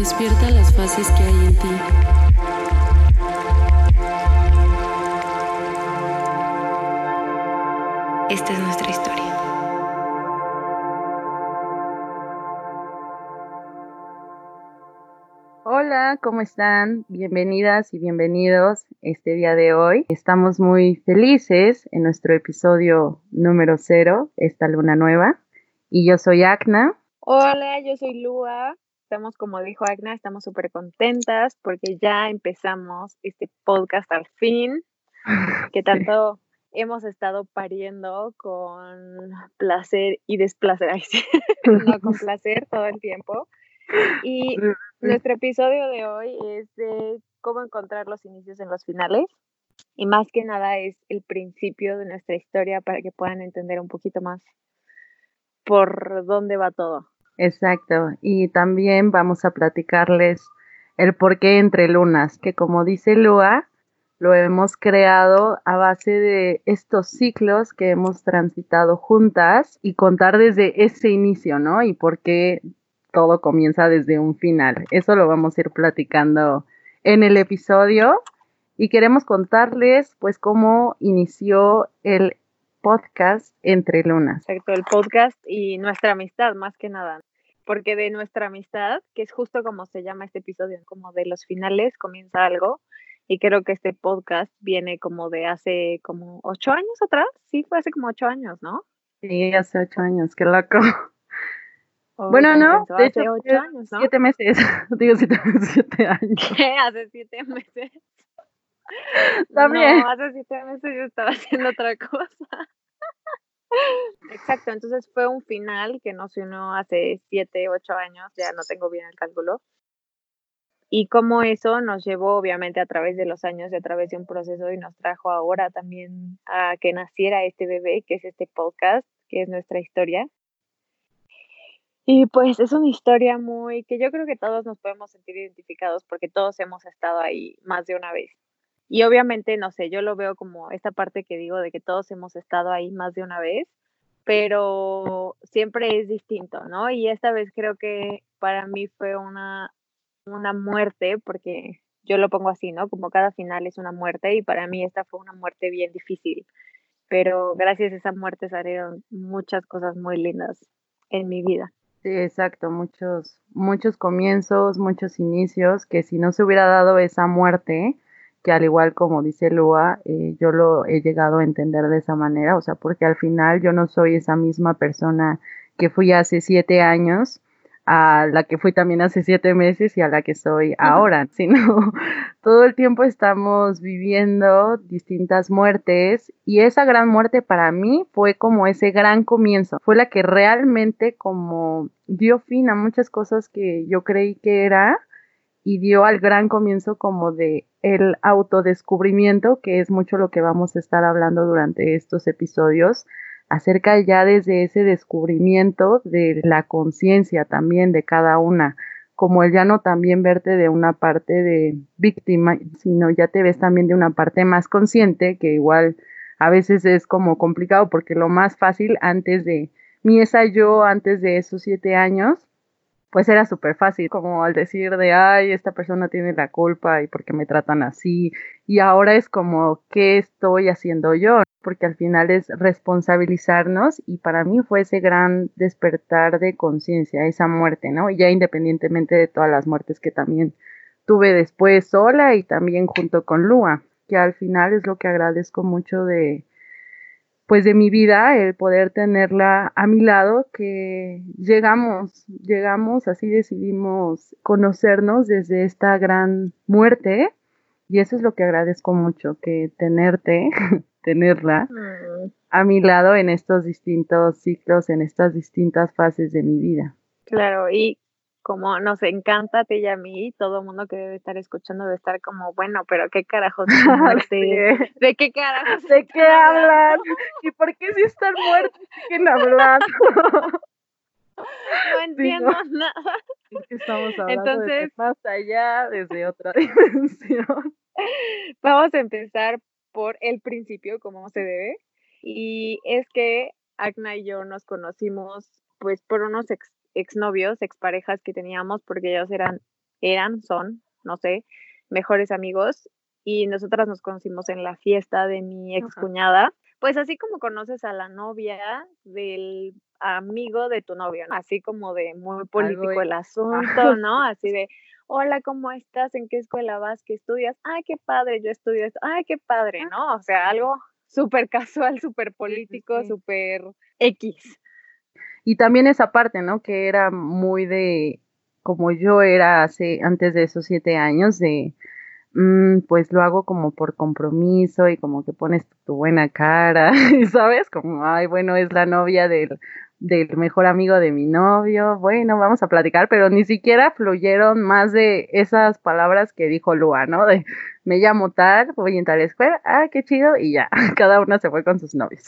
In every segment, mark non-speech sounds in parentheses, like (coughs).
Despierta las fases que hay en ti. Esta es nuestra historia. Hola, ¿cómo están? Bienvenidas y bienvenidos este día de hoy. Estamos muy felices en nuestro episodio número cero, esta luna nueva. Y yo soy Acna. Hola, yo soy Lua. Estamos, como dijo Agna, estamos súper contentas porque ya empezamos este podcast al fin, (laughs) que tanto hemos estado pariendo con placer y desplacer, (laughs) no con (laughs) placer todo el tiempo. Y nuestro episodio de hoy es de cómo encontrar los inicios en los finales. Y más que nada es el principio de nuestra historia para que puedan entender un poquito más por dónde va todo. Exacto. Y también vamos a platicarles el porqué entre lunas, que como dice Lua, lo hemos creado a base de estos ciclos que hemos transitado juntas y contar desde ese inicio, ¿no? Y por qué todo comienza desde un final. Eso lo vamos a ir platicando en el episodio y queremos contarles pues cómo inició el podcast Entre Lunas. Exacto, el podcast y nuestra amistad más que nada porque de nuestra amistad, que es justo como se llama este episodio, como de los finales comienza algo, y creo que este podcast viene como de hace como ocho años atrás, sí, fue hace como ocho años, ¿no? Sí, hace ocho años, qué loco. bueno, no, de hecho, ocho años, ¿no? siete meses, (laughs) digo siete, siete años. ¿Qué? (laughs) Hace siete meses. También. No, hace siete meses yo estaba haciendo otra cosa. Exacto, entonces fue un final que nos unió hace siete, ocho años, ya no tengo bien el cálculo. Y como eso nos llevó obviamente a través de los años y a través de un proceso y nos trajo ahora también a que naciera este bebé, que es este podcast, que es nuestra historia. Y pues es una historia muy que yo creo que todos nos podemos sentir identificados porque todos hemos estado ahí más de una vez. Y obviamente, no sé, yo lo veo como esta parte que digo de que todos hemos estado ahí más de una vez, pero siempre es distinto, ¿no? Y esta vez creo que para mí fue una, una muerte, porque yo lo pongo así, ¿no? Como cada final es una muerte y para mí esta fue una muerte bien difícil, pero gracias a esa muerte salieron muchas cosas muy lindas en mi vida. Sí, exacto, muchos, muchos comienzos, muchos inicios, que si no se hubiera dado esa muerte, que al igual como dice Lua, eh, yo lo he llegado a entender de esa manera, o sea, porque al final yo no soy esa misma persona que fui hace siete años, a la que fui también hace siete meses y a la que soy ahora, (laughs) sino todo el tiempo estamos viviendo distintas muertes y esa gran muerte para mí fue como ese gran comienzo, fue la que realmente como dio fin a muchas cosas que yo creí que era y dio al gran comienzo como de el autodescubrimiento, que es mucho lo que vamos a estar hablando durante estos episodios, acerca ya desde ese descubrimiento de la conciencia también de cada una, como el ya no también verte de una parte de víctima, sino ya te ves también de una parte más consciente, que igual a veces es como complicado porque lo más fácil antes de mi esa yo, antes de esos siete años, pues era súper fácil, como al decir de, ay, esta persona tiene la culpa y por qué me tratan así. Y ahora es como, ¿qué estoy haciendo yo? Porque al final es responsabilizarnos y para mí fue ese gran despertar de conciencia, esa muerte, ¿no? Y ya independientemente de todas las muertes que también tuve después sola y también junto con Lua, que al final es lo que agradezco mucho de, pues de mi vida, el poder tenerla a mi lado, que llegamos, llegamos, así decidimos conocernos desde esta gran muerte y eso es lo que agradezco mucho, que tenerte, (laughs) tenerla mm. a mi lado en estos distintos ciclos, en estas distintas fases de mi vida. Claro, y como nos encanta a ti y a mí, todo el mundo que debe estar escuchando debe estar como, bueno, pero qué carajos (laughs) Sí. ¿De qué carajos? ¿De qué hablan? ¿Y por qué si están muertos siguen hablando? No (laughs) entiendo nada. Es que estamos hablando Entonces- más allá, desde otra (laughs) dimensión. Vamos a empezar por el principio, como se debe. Y es que Agna y yo nos conocimos pues por unos ex, exnovios, exparejas que teníamos, porque ellos eran, eran, son, no sé, mejores amigos. Y nosotras nos conocimos en la fiesta de mi ex cuñada. Pues así como conoces a la novia del amigo de tu novio, ¿no? así como de muy político el asunto, ¿no? Así de, hola, ¿cómo estás? ¿En qué escuela vas? ¿Qué estudias? Ay, qué padre, yo estudio esto. Ay, qué padre, ¿no? O sea, algo súper casual, súper político, súper X. Y también esa parte, ¿no? Que era muy de, como yo era hace, antes de esos siete años, de, mm, pues lo hago como por compromiso y como que pones tu buena cara, (laughs) ¿sabes? Como, ay, bueno, es la novia del, del mejor amigo de mi novio, bueno, vamos a platicar, pero ni siquiera fluyeron más de esas palabras que dijo Lua, ¿no? De, me llamo tal, voy a la escuela, ah, qué chido, y ya, (laughs) cada una se fue con sus novios.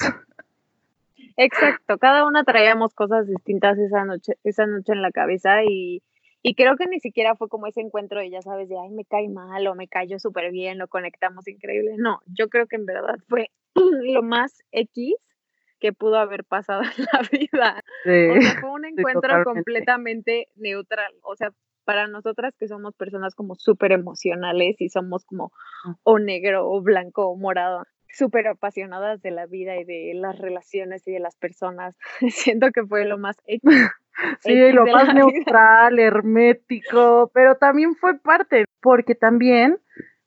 Exacto, cada una traíamos cosas distintas esa noche, esa noche en la cabeza y, y creo que ni siquiera fue como ese encuentro de, ya sabes, de, ay, me cae mal o me cayó súper bien o conectamos increíble. No, yo creo que en verdad fue (clears throat) lo más X que pudo haber pasado en la (laughs) vida. O sea, fue un encuentro completamente neutral. O sea, para nosotras que somos personas como súper emocionales y somos como o negro o blanco o morado, súper apasionadas de la vida y de las relaciones y de las personas, (laughs) siento que fue lo más. Sí, lo más (laughs) vida. neutral, hermético, pero también fue parte, porque también,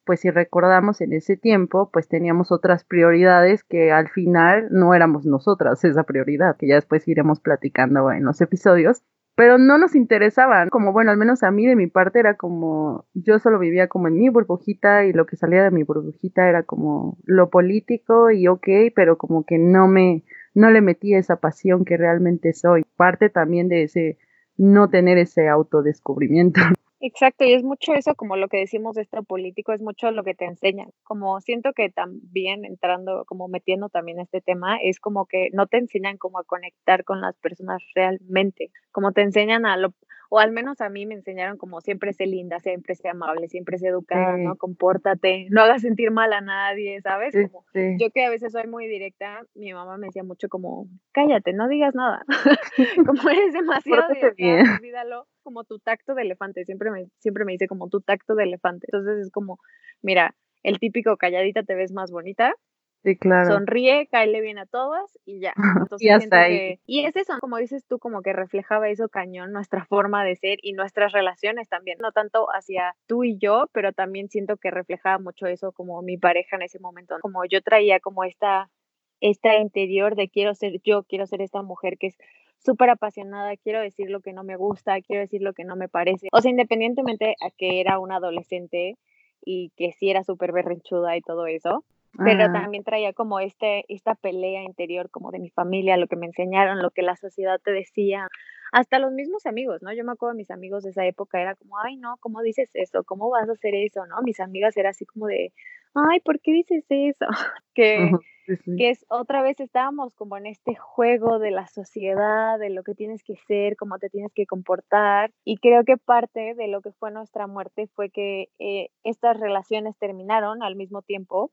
pues si recordamos en ese tiempo, pues teníamos otras prioridades que al final no éramos nosotras esa prioridad, que ya después iremos platicando en los episodios, pero no nos interesaban, como bueno, al menos a mí de mi parte era como, yo solo vivía como en mi burbujita y lo que salía de mi burbujita era como lo político y ok, pero como que no me, no le metí esa pasión que realmente soy. Parte también de ese no tener ese autodescubrimiento. (laughs) Exacto, y es mucho eso como lo que decimos de esto político, es mucho lo que te enseñan. Como siento que también entrando, como metiendo también este tema, es como que no te enseñan como a conectar con las personas realmente, como te enseñan a lo, o al menos a mí me enseñaron como siempre sé linda, siempre sé amable, siempre sé educada, Sí. ¿no? Compórtate, no hagas sentir mal a nadie, ¿sabes? Sí, Como, sí. yo que a veces soy muy directa, mi mamá me decía mucho como, cállate, no digas nada. (laughs) como eres (laughs) demasiado directa, olvídalo, como tu tacto de elefante, siempre me, siempre me dice como tu tacto de elefante. Entonces es como, mira, el típico calladita te ves más bonita, Sí, claro. sonríe, cáele bien a todas y ya. (laughs) Entonces hasta siento ahí. que, y es eso, como dices tú, como que reflejaba eso cañón, nuestra forma de ser y nuestras relaciones también, no tanto hacia tú y yo, pero también siento que reflejaba mucho eso como mi pareja en ese momento, como yo traía como esta, esta interior de quiero ser yo, quiero ser esta mujer que es súper apasionada, quiero decir lo que no me gusta, quiero decir lo que no me parece. O sea, independientemente a que era una adolescente y que sí era súper berrinchuda y todo eso, pero Ah, también traía como este, esta pelea interior como de mi familia, lo que me enseñaron, lo que la sociedad te decía, hasta los mismos amigos, ¿no? Yo me acuerdo de mis amigos de esa época, era como, ay, no, ¿cómo dices eso? ¿Cómo vas a hacer eso? ¿No? Mis amigas era así como de, ay, ¿por qué dices eso? (laughs) que, ujú, sí, sí. que es otra vez estábamos como en este juego de la sociedad, de lo que tienes que ser, cómo te tienes que comportar. Y creo que parte de lo que fue nuestra muerte fue que eh, estas relaciones terminaron al mismo tiempo,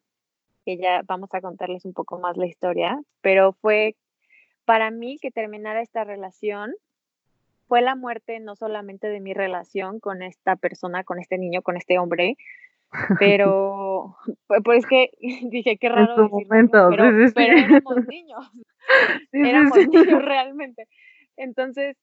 que ya vamos a contarles un poco más la historia, pero fue para mí que terminara esta relación fue la muerte no solamente de mi relación con esta persona, con este niño, con este hombre, (laughs) pero pues pues es que (laughs) dije qué raro su decirlo, momento, pero, sí, sí, pero sí. (laughs) éramos niños, Sí, éramos niños realmente. Entonces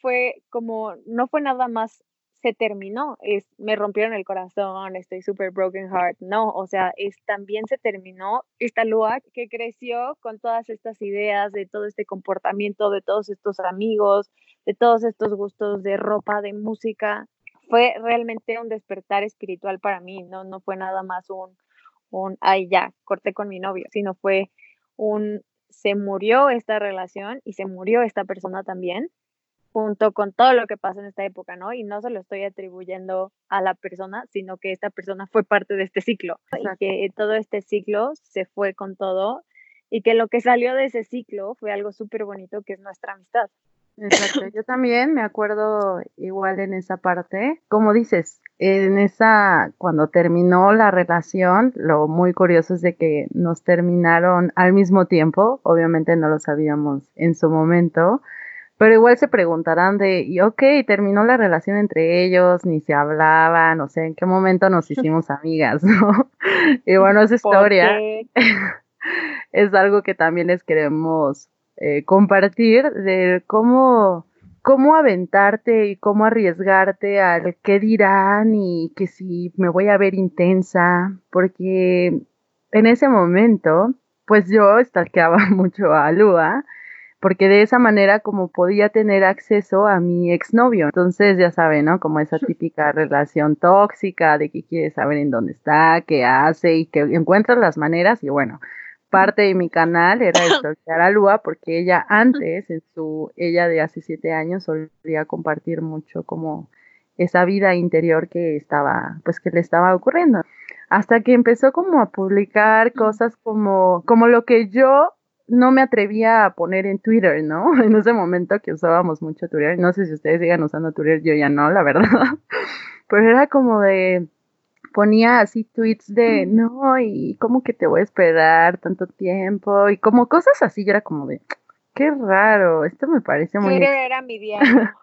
fue como, no fue nada más, se terminó, es, me rompieron el corazón, estoy súper broken heart, no, o sea, es, también se terminó esta Lua que creció con todas estas ideas de todo este comportamiento, de todos estos amigos, de todos estos gustos de ropa, de música. Fue realmente un despertar espiritual para mí, no, no fue nada más un, un, ay, ya, corté con mi novio, sino fue un, se murió esta relación y se murió esta persona también. Junto con todo lo que pasa en esta época, ¿no? Y no se lo estoy atribuyendo a la persona, sino que esta persona fue parte de este ciclo y que todo este ciclo se fue con todo y que lo que salió de ese ciclo fue algo súper bonito que es nuestra amistad. Exacto, yo también me acuerdo igual en esa parte, como dices, en esa, cuando terminó la relación, lo muy curioso es de que nos terminaron al mismo tiempo, obviamente no lo sabíamos en su momento, pero igual se preguntarán de, y ok, terminó la relación entre ellos, ni se hablaban, o sea, en qué momento nos (laughs) hicimos amigas, (laughs) ¿no? Y bueno, esa historia (laughs) es algo que también les queremos eh, compartir de cómo, cómo aventarte y cómo arriesgarte al qué dirán y que si me voy a ver intensa, porque en ese momento, pues yo stalkeaba mucho a Lua, porque de esa manera como podía tener acceso a mi exnovio. Entonces, ya saben, ¿no? Como esa típica relación tóxica de que quiere saber en dónde está, qué hace y que encuentra las maneras y bueno, parte de mi canal era stalkear (coughs) a Lua porque ella antes, en su, ella de hace siete años, solía compartir mucho como esa vida interior que estaba, pues que le estaba ocurriendo. Hasta que empezó como a publicar cosas como, como lo que yo no me atrevía a poner en Twitter, ¿no? (laughs) En ese momento que usábamos mucho Twitter. No sé si ustedes sigan usando Twitter, yo ya no, la verdad. (laughs) Pero era como de, ponía así tweets de, no, y cómo que te voy a esperar tanto tiempo, y como cosas así, yo era como de, qué raro, esto me parece muy... Twitter era mi diario. (laughs)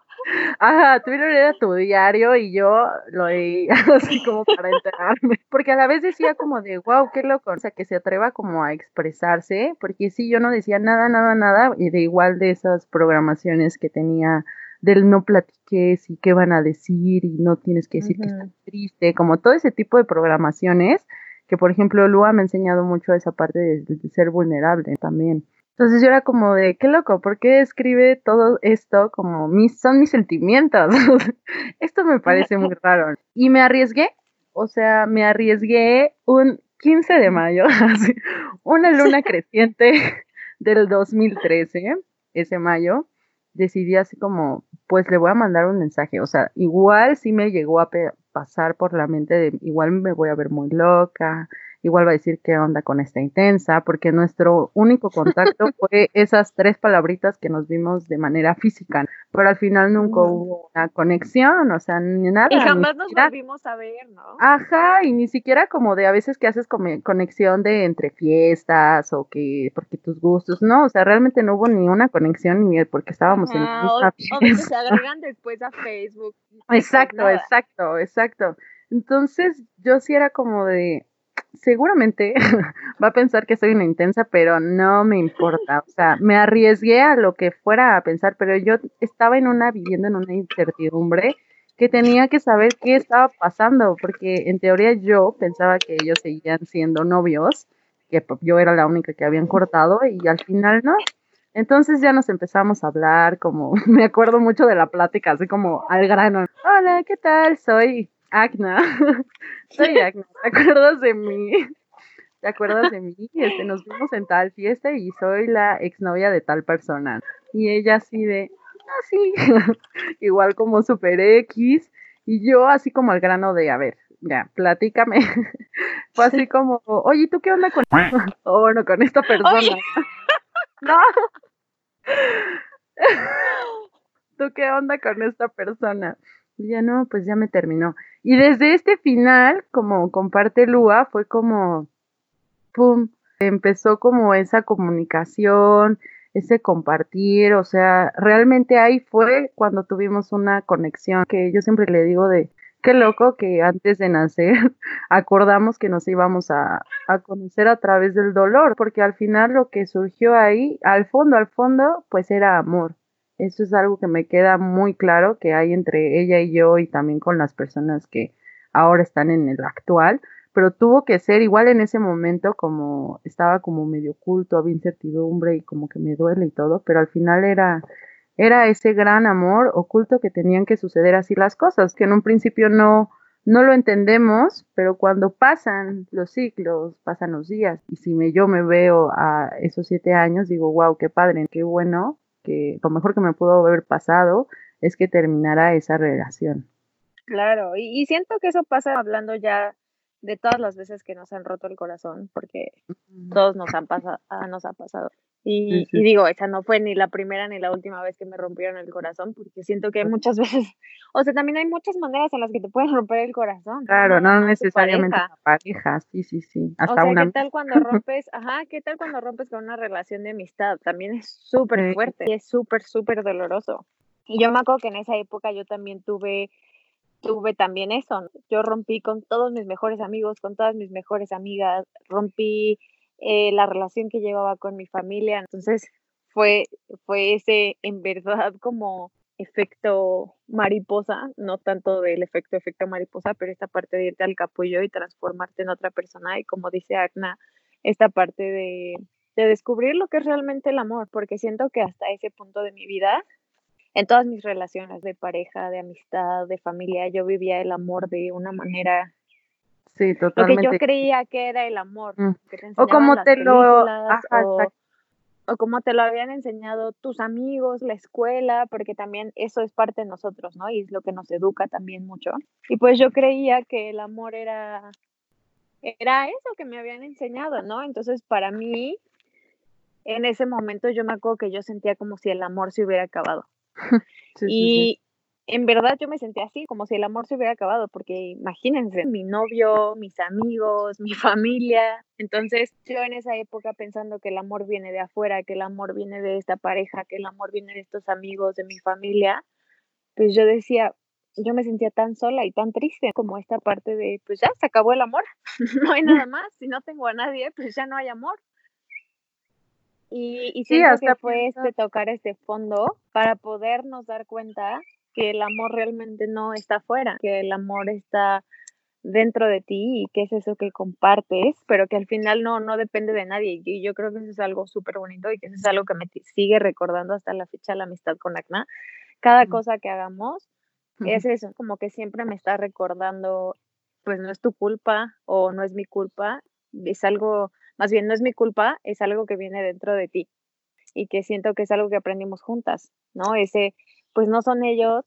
Ajá, Twitter era tu diario y yo lo leí (laughs) así como para enterarme, porque a la vez decía como de, wow, qué loco, o sea, que se atreva como a expresarse, porque sí, yo no decía nada, nada, nada, y de igual de esas programaciones que tenía del no platiques y qué van a decir y no tienes que decir que estás triste, como todo ese tipo de programaciones que por ejemplo Lua me ha enseñado mucho esa parte de, ser vulnerable también. Entonces yo era como de, qué loco, ¿por qué escribe todo esto como mis, son mis sentimientos? (laughs) esto me parece muy (laughs) raro. Y me arriesgué, o sea, me arriesgué un 15 de mayo, (laughs) una luna creciente del 2013, ese mayo, decidí así como, pues le voy a mandar un mensaje. O sea, igual sí me llegó a pasar por la mente de, igual me voy a ver muy loca, igual va a decir qué onda con esta intensa, porque nuestro único contacto (laughs) fue esas tres palabritas que nos vimos de manera física, pero al final nunca hubo una conexión, o sea, ni nada. Y jamás nos volvimos a ver, ¿no? Ajá, y ni siquiera como de a veces que haces conexión de entre fiestas o que porque tus gustos, no, o sea, realmente no hubo ni una conexión ni porque estábamos en o, que se (laughs) agregan después a Facebook. Exacto, exacto, exacto. Entonces, yo sí era como de, seguramente (laughs) va a pensar que soy una intensa, pero no me importa. O sea, me arriesgué a lo que fuera a pensar, pero yo estaba en una, viviendo en una incertidumbre que tenía que saber qué estaba pasando, porque en teoría yo pensaba que ellos seguían siendo novios, que yo era la única que habían cortado y al final no. Entonces ya nos empezamos a hablar, como (laughs) me acuerdo mucho de la plática, así como al grano. Hola, ¿qué tal? Soy Agna. (laughs) Soy (laughs) Agna. ¿Te acuerdas de mí? ¿Te acuerdas de mí? Este, nos vimos en tal fiesta y soy la exnovia de tal persona. Y ella así de, ah, sí. (laughs) Igual como Super X. Y yo así como al grano de, a ver, ya, platícame. Fue así como, oye, ¿tú qué onda con... o bueno, con esta persona? no. ¿Tú qué onda con esta persona? Y ya no, pues ya me terminó. Y desde este final, como comparte Lua, fue como, ¡pum! Empezó como esa comunicación, ese compartir, o sea, realmente ahí fue cuando tuvimos una conexión, que yo siempre le digo de, qué loco que antes de nacer (laughs) acordamos que nos íbamos a, a, conocer a través del dolor, porque al final lo que surgió ahí, al fondo, al fondo, pues era amor. Eso es algo que me queda muy claro que hay entre ella y yo y también con las personas que ahora están en el actual, pero tuvo que ser igual en ese momento como estaba como medio oculto, había incertidumbre y como que me duele y todo, pero al final era era ese gran amor oculto que tenían que suceder así las cosas, que en un principio no no lo entendemos, pero cuando pasan los ciclos, pasan los días, y si me, yo me veo a esos siete años, digo, wow, qué padre, qué bueno que, lo mejor que me pudo haber pasado es que terminara esa relación. Claro, y, y siento que eso pasa hablando ya de todas las veces que nos han roto el corazón, porque todos nos han pasado, ah, nos ha pasado. Y, digo, esa no fue ni la primera ni la última vez que me rompieron el corazón, porque siento que muchas (laughs) veces, o sea, también hay muchas maneras en las que te pueden romper el corazón. Claro, no, necesariamente pareja. pareja, sí, sí, sí. Hasta o sea, ¿qué tal cuando (laughs) rompes, ajá, qué tal cuando rompes con una relación de amistad? También es súper fuerte y es súper, súper doloroso. Y yo me acuerdo que en esa época yo también tuve tuve también eso. Yo rompí con todos mis mejores amigos, con todas mis mejores amigas, rompí eh, la relación que llevaba con mi familia. Entonces fue, fue ese, en verdad, como efecto mariposa, no tanto del efecto efecto mariposa, pero esta parte de irte al capullo y transformarte en otra persona y como dice Agna, esta parte de, de descubrir lo que es realmente el amor, porque siento que hasta ese punto de mi vida en todas mis relaciones de pareja, de amistad, de familia, yo vivía el amor de una manera Sí, totalmente. Lo que yo creía que era el amor. Mm. o como te lo o como te lo habían enseñado tus amigos, la escuela, porque también eso es parte de nosotros, ¿no? Y es lo que nos educa también mucho. Y pues yo creía que el amor era era eso que me habían enseñado, ¿no? Entonces, para mí en ese momento yo me acuerdo que yo sentía como si el amor se hubiera acabado. (laughs) y en verdad yo me sentía así, como si el amor se hubiera acabado, porque imagínense, mi novio, mis amigos, mi (laughs) familia. Entonces yo en esa época pensando que el amor viene de afuera, que el amor viene de esta pareja, que el amor viene de estos amigos, de mi familia, pues yo decía, yo me sentía tan sola y tan triste como esta parte de, pues ya se acabó el amor, (laughs) no hay nada más, si no tengo a nadie, pues ya no hay amor. Y, y sí, que fue este tocar este fondo para podernos dar cuenta que el amor realmente no está afuera, que el amor está dentro de ti y que es eso que compartes, pero que al final no, no depende de nadie. Y yo creo que eso es algo súper bonito y que eso es algo que me sigue recordando hasta la fecha la amistad con Acna. Cada cosa que hagamos es eso, como que siempre me está recordando, pues no es tu culpa o no es mi culpa, es algo más bien no es mi culpa, es algo que viene dentro de ti y que siento que es algo que aprendimos juntas, ¿no? Ese, pues no son ellos,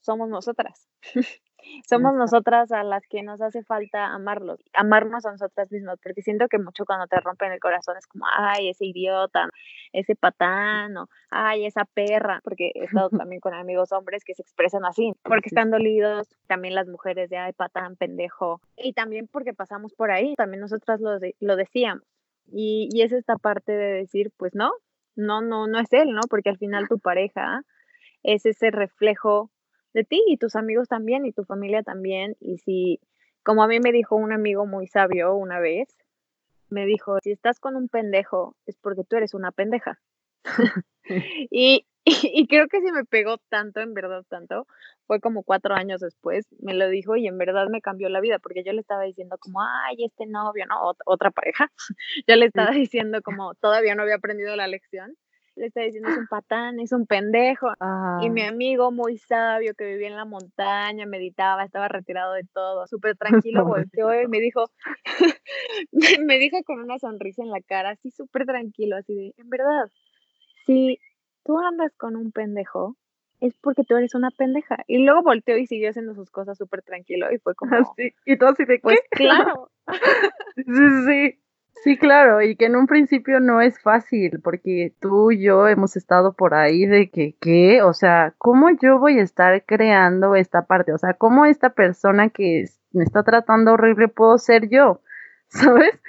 somos nosotras. (laughs) somos nosotras a las que nos hace falta amarlos, amarnos a nosotras mismas, porque siento que mucho cuando te rompen el corazón es como, ay, ese idiota, ese patán, o ay, esa perra, porque he estado (laughs) también con amigos hombres que se expresan así, porque están dolidos, también las mujeres de, ay, patán, pendejo, y también porque pasamos por ahí, también nosotras lo, lo decíamos, y, y es esta parte de decir, pues no, no, no, no es él, ¿no? Porque al final tu pareja es ese reflejo de ti y tus amigos también y tu familia también. Y si, como a mí me dijo un amigo muy sabio una vez, me dijo, si estás con un pendejo es porque tú eres una pendeja. (laughs) (laughs) y, y, creo que si me pegó tanto, en verdad tanto, fue como cuatro años después, me lo dijo y en verdad me cambió la vida, porque yo le estaba diciendo como, ay, este novio, ¿no? otra pareja, (laughs) yo le estaba diciendo como, todavía no había aprendido la lección, le estaba diciendo es un (gasps) patán, es un pendejo. Y mi amigo muy sabio que vivía en la montaña, meditaba, estaba retirado de todo, súper (laughs) tranquilo, volteó y me dijo, (laughs) me dijo con una sonrisa en la cara, así súper tranquilo, así de, en verdad, si tú andas con un pendejo, es porque tú eres una pendeja. Y luego volteó y siguió haciendo sus cosas súper tranquilo y fue (laughs) como... Así, y todo así de, Pues claro. (laughs) sí, sí. Sí, claro, y que en un principio no es fácil, porque tú y yo hemos estado por ahí de que, ¿qué? O sea, ¿cómo yo voy a estar creando esta parte? O sea, ¿cómo esta persona que me está tratando horrible puedo ser yo? (laughs) ¿Sabes?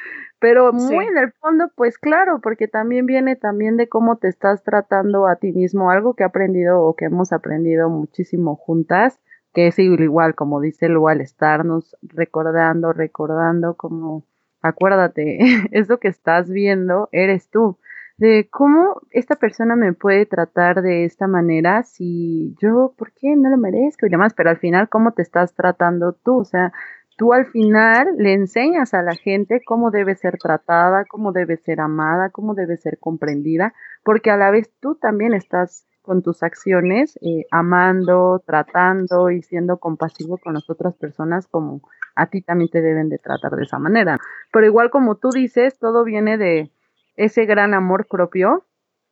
Pero muy en el fondo, pues claro, porque también viene también de cómo te estás tratando a ti mismo, algo que he aprendido o que hemos aprendido muchísimo juntas, que es igual, como dice Lu, al estarnos recordando, recordando como acuérdate, (laughs) eso que estás viendo eres tú. De cómo esta persona me puede tratar de esta manera si yo, ¿por qué no lo merezco y demás? Pero al final, ¿cómo te estás tratando tú? O sea, tú al final le enseñas a la gente cómo debe ser tratada, cómo debe ser amada, cómo debe ser comprendida, porque a la vez tú también estás con tus acciones eh, amando, tratando y siendo compasivo con las otras personas como a ti también te deben de tratar de esa manera. Pero igual como tú dices, todo viene de ese gran amor propio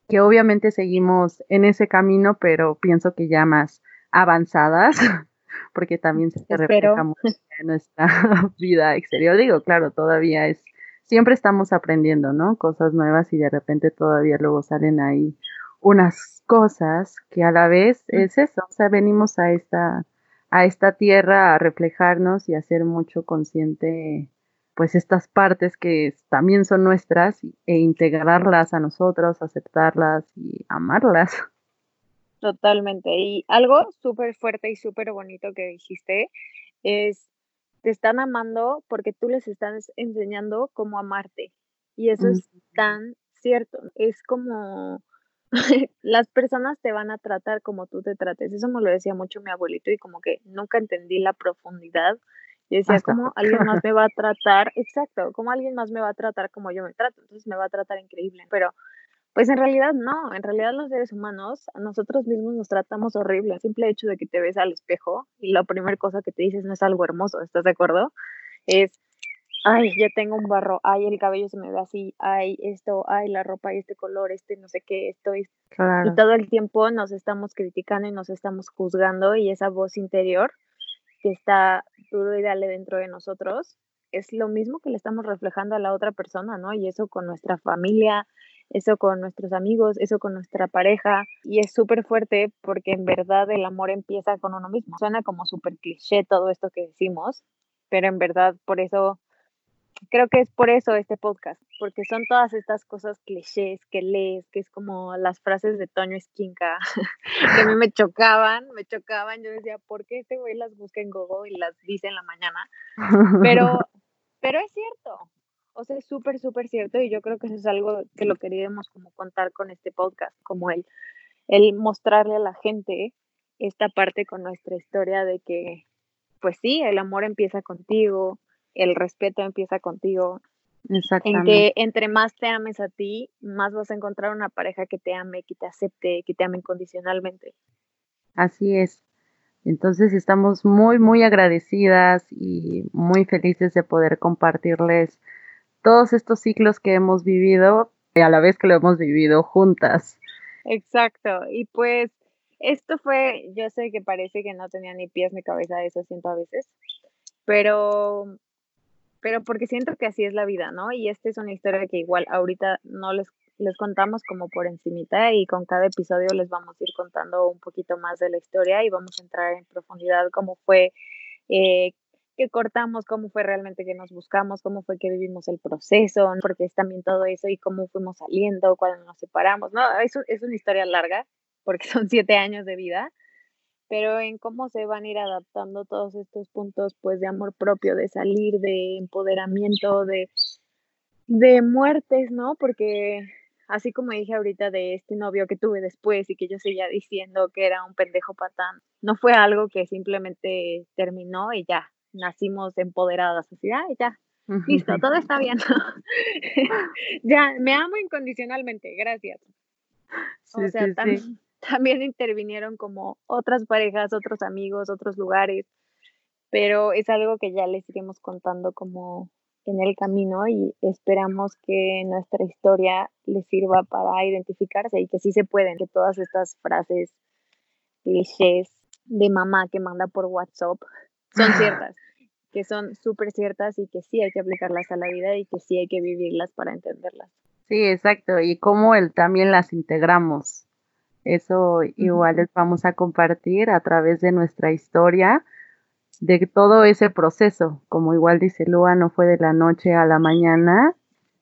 que obviamente seguimos en ese camino, pero pienso que ya más avanzadas, (laughs) porque también se refleja mucho en nuestra (laughs) vida exterior. Digo, claro, todavía es, siempre estamos aprendiendo, ¿no? Cosas nuevas y de repente todavía luego salen ahí unas cosas que a la vez es eso, o sea, venimos a esta, a esta tierra a reflejarnos y a ser mucho consciente pues estas partes que también son nuestras e integrarlas a nosotros, aceptarlas y amarlas. Totalmente. Y algo súper fuerte y súper bonito que dijiste es, te están amando porque tú les estás enseñando cómo amarte. Y eso es tan cierto. Es como (laughs) las personas te van a tratar como tú te trates. Eso me lo decía mucho mi abuelito y como que nunca entendí la profundidad y decía, ¿cómo alguien más me va a (laughs) tratar? Exacto, ¿cómo alguien más me va a tratar como yo me trato? Entonces me va a tratar increíble. Pero, pues en realidad no, en realidad los seres humanos, a nosotros mismos nos tratamos horrible. El simple hecho de que te ves al espejo y la primera cosa que te dices no es algo hermoso, ¿estás de acuerdo? Es, ay, ya tengo un barro, ay, el cabello se me ve así, ay, esto, ay, la ropa este color, este no sé qué, esto. Y todo el tiempo nos estamos criticando y nos estamos juzgando y esa voz interior que está duro y dale dentro de nosotros, es lo mismo que le estamos reflejando a la otra persona, ¿no? Y eso con nuestra familia, eso con nuestros amigos, eso con nuestra pareja. Y es súper fuerte porque en verdad el amor empieza con uno mismo. Suena como súper cliché todo esto que decimos, pero en verdad por eso creo que es por eso este podcast, porque son todas estas cosas clichés que lees, que es como las frases de Toño Esquinca, (laughs) que a mí me chocaban, me chocaban, yo decía, ¿por qué este güey las busca en Google y las dice en la mañana? (laughs) Pero, pero es cierto, o sea, es súper, súper cierto y yo creo que eso es algo que lo queríamos como contar con este podcast, como el, el mostrarle a la gente esta parte con nuestra historia de que, pues sí, el amor empieza contigo, el respeto empieza contigo. En que entre más te ames a ti, más vas a encontrar una pareja que te ame, que te acepte, que te ame incondicionalmente. Así es. Entonces estamos muy, muy agradecidas y muy felices de poder compartirles todos estos ciclos que hemos vivido y a la vez que lo hemos vivido juntas. Exacto. Y pues esto fue, yo sé que parece que no tenía ni pies ni cabeza, eso siento a veces, pero pero porque siento que así es la vida, ¿no? Y esta es una historia que igual ahorita no les, les contamos como por encimita y con cada episodio les vamos a ir contando un poquito más de la historia y vamos a entrar en profundidad cómo fue eh, que cortamos, cómo fue realmente que nos buscamos, cómo fue que vivimos el proceso, porque es también todo eso y cómo fuimos saliendo, cuando nos separamos, ¿no? Es, es una historia larga porque (laughs) son siete años de vida, pero en cómo se van a ir adaptando todos estos puntos pues de amor propio, de salir, de empoderamiento, de, de muertes, ¿no? Porque así como dije ahorita de este novio que tuve después y que yo seguía diciendo que era un pendejo patán, no fue algo que simplemente terminó y ya, nacimos empoderadas, así, y ya, listo, todo está bien. (laughs) ya, me amo incondicionalmente, gracias. o sea, también, también intervinieron como otras parejas, otros amigos, otros lugares, pero es algo que ya les iremos contando como en el camino y esperamos que nuestra historia les sirva para identificarse y que sí se pueden, que todas estas frases clichés de mamá que manda por WhatsApp son (laughs) ciertas, que son súper ciertas y que sí hay que aplicarlas a la vida y que sí hay que vivirlas para entenderlas. Sí, exacto, y cómo el, también las integramos eso igual les vamos a compartir a través de nuestra historia, de todo ese proceso. Como igual dice Lua, no fue de la noche a la mañana.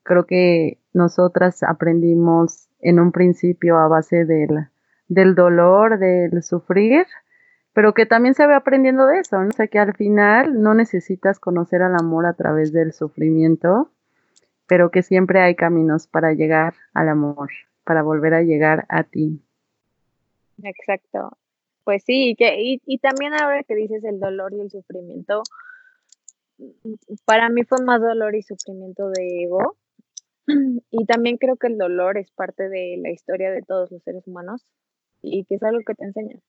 Creo que nosotras aprendimos en un principio a base del, del dolor, del sufrir, pero que también se ve aprendiendo de eso, ¿no? O sea, que al final no necesitas conocer al amor a través del sufrimiento, pero que siempre hay caminos para llegar al amor, para volver a llegar a ti. Exacto. Pues sí, que, y, y también ahora que dices el dolor y el sufrimiento, para mí fue más dolor y sufrimiento de ego. Y también creo que el dolor es parte de la historia de todos los seres humanos y que es algo que te enseña.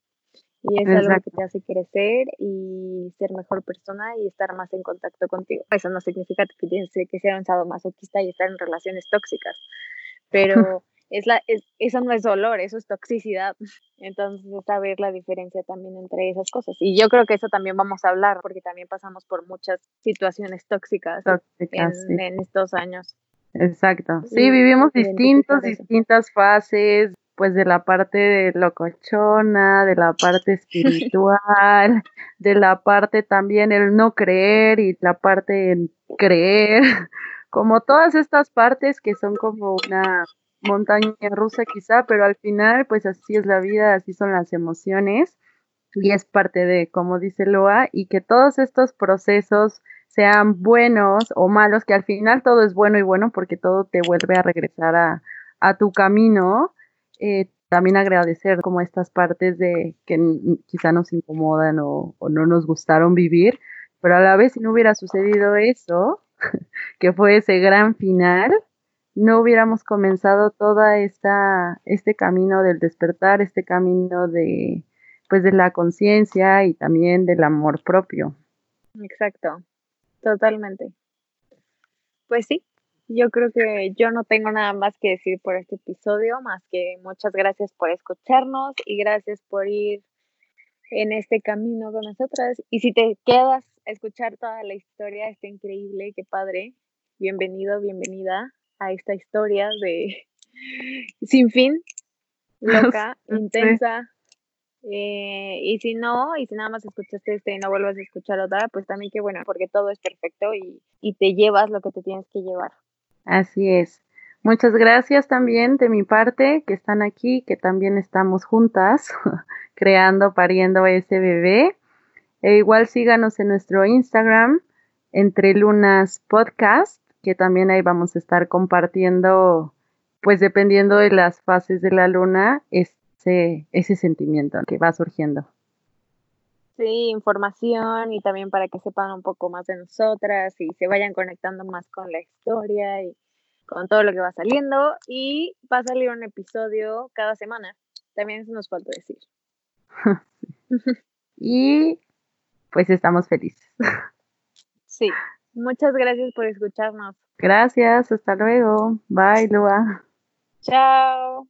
Y es algo que te hace crecer y ser mejor persona y estar más en contacto contigo. Eso no significa que tienes que ser un masoquista y estar en relaciones tóxicas, (laughs) pero es la, eso no es dolor, eso es toxicidad. Entonces, es saber la diferencia también entre esas cosas. Y yo creo que eso también vamos a hablar, porque también pasamos por muchas situaciones tóxicas, en, estos años. Exacto. Sí, vivimos distintos, distintas fases, pues de la parte de locochona, de la parte espiritual, (laughs) de la parte también el no creer y la parte en creer, (laughs) como todas estas partes que son como una montaña rusa quizá, pero al final pues así es la vida, así son las emociones y es parte de, como dice Loa, y que todos estos procesos sean buenos o malos, que al final todo es bueno y bueno porque todo te vuelve a regresar a, a tu camino, eh, también agradecer como estas partes de que quizá nos incomodan o, no nos gustaron vivir, pero a la vez si no hubiera sucedido eso, (laughs) que fue ese gran final, no hubiéramos comenzado toda esta este camino del despertar, este camino de pues de la conciencia y también del amor propio. Exacto. Totalmente. Pues sí, yo creo que yo no tengo nada más que decir por este episodio, más que muchas gracias por escucharnos y gracias por ir en este camino con nosotras. Y si te quedas a escuchar toda la historia, está increíble, qué padre. Bienvenido, bienvenida a esta historia de (laughs) sin fin, (laughs) loca, intensa. Eh, y si no, y si nada más escuchaste este y no vuelves a escuchar otra, pues también qué bueno, porque todo es perfecto y, y te llevas lo que te tienes que llevar. Así es. Muchas gracias también de mi parte que están aquí, que también estamos juntas (laughs) creando, pariendo ese bebé. E igual síganos en nuestro Instagram, Entre Lunas Podcast, que también ahí vamos a estar compartiendo, pues dependiendo de las fases de la luna, ese, ese sentimiento que va surgiendo. Sí, información y también para que sepan un poco más de nosotras y se vayan conectando más con la historia y con todo lo que va saliendo. Y va a salir un episodio cada semana. También eso nos falta decir. (laughs) y pues estamos felices. (laughs) sí, muchas gracias por escucharnos. Gracias, hasta luego. Bye, Lua. Chao.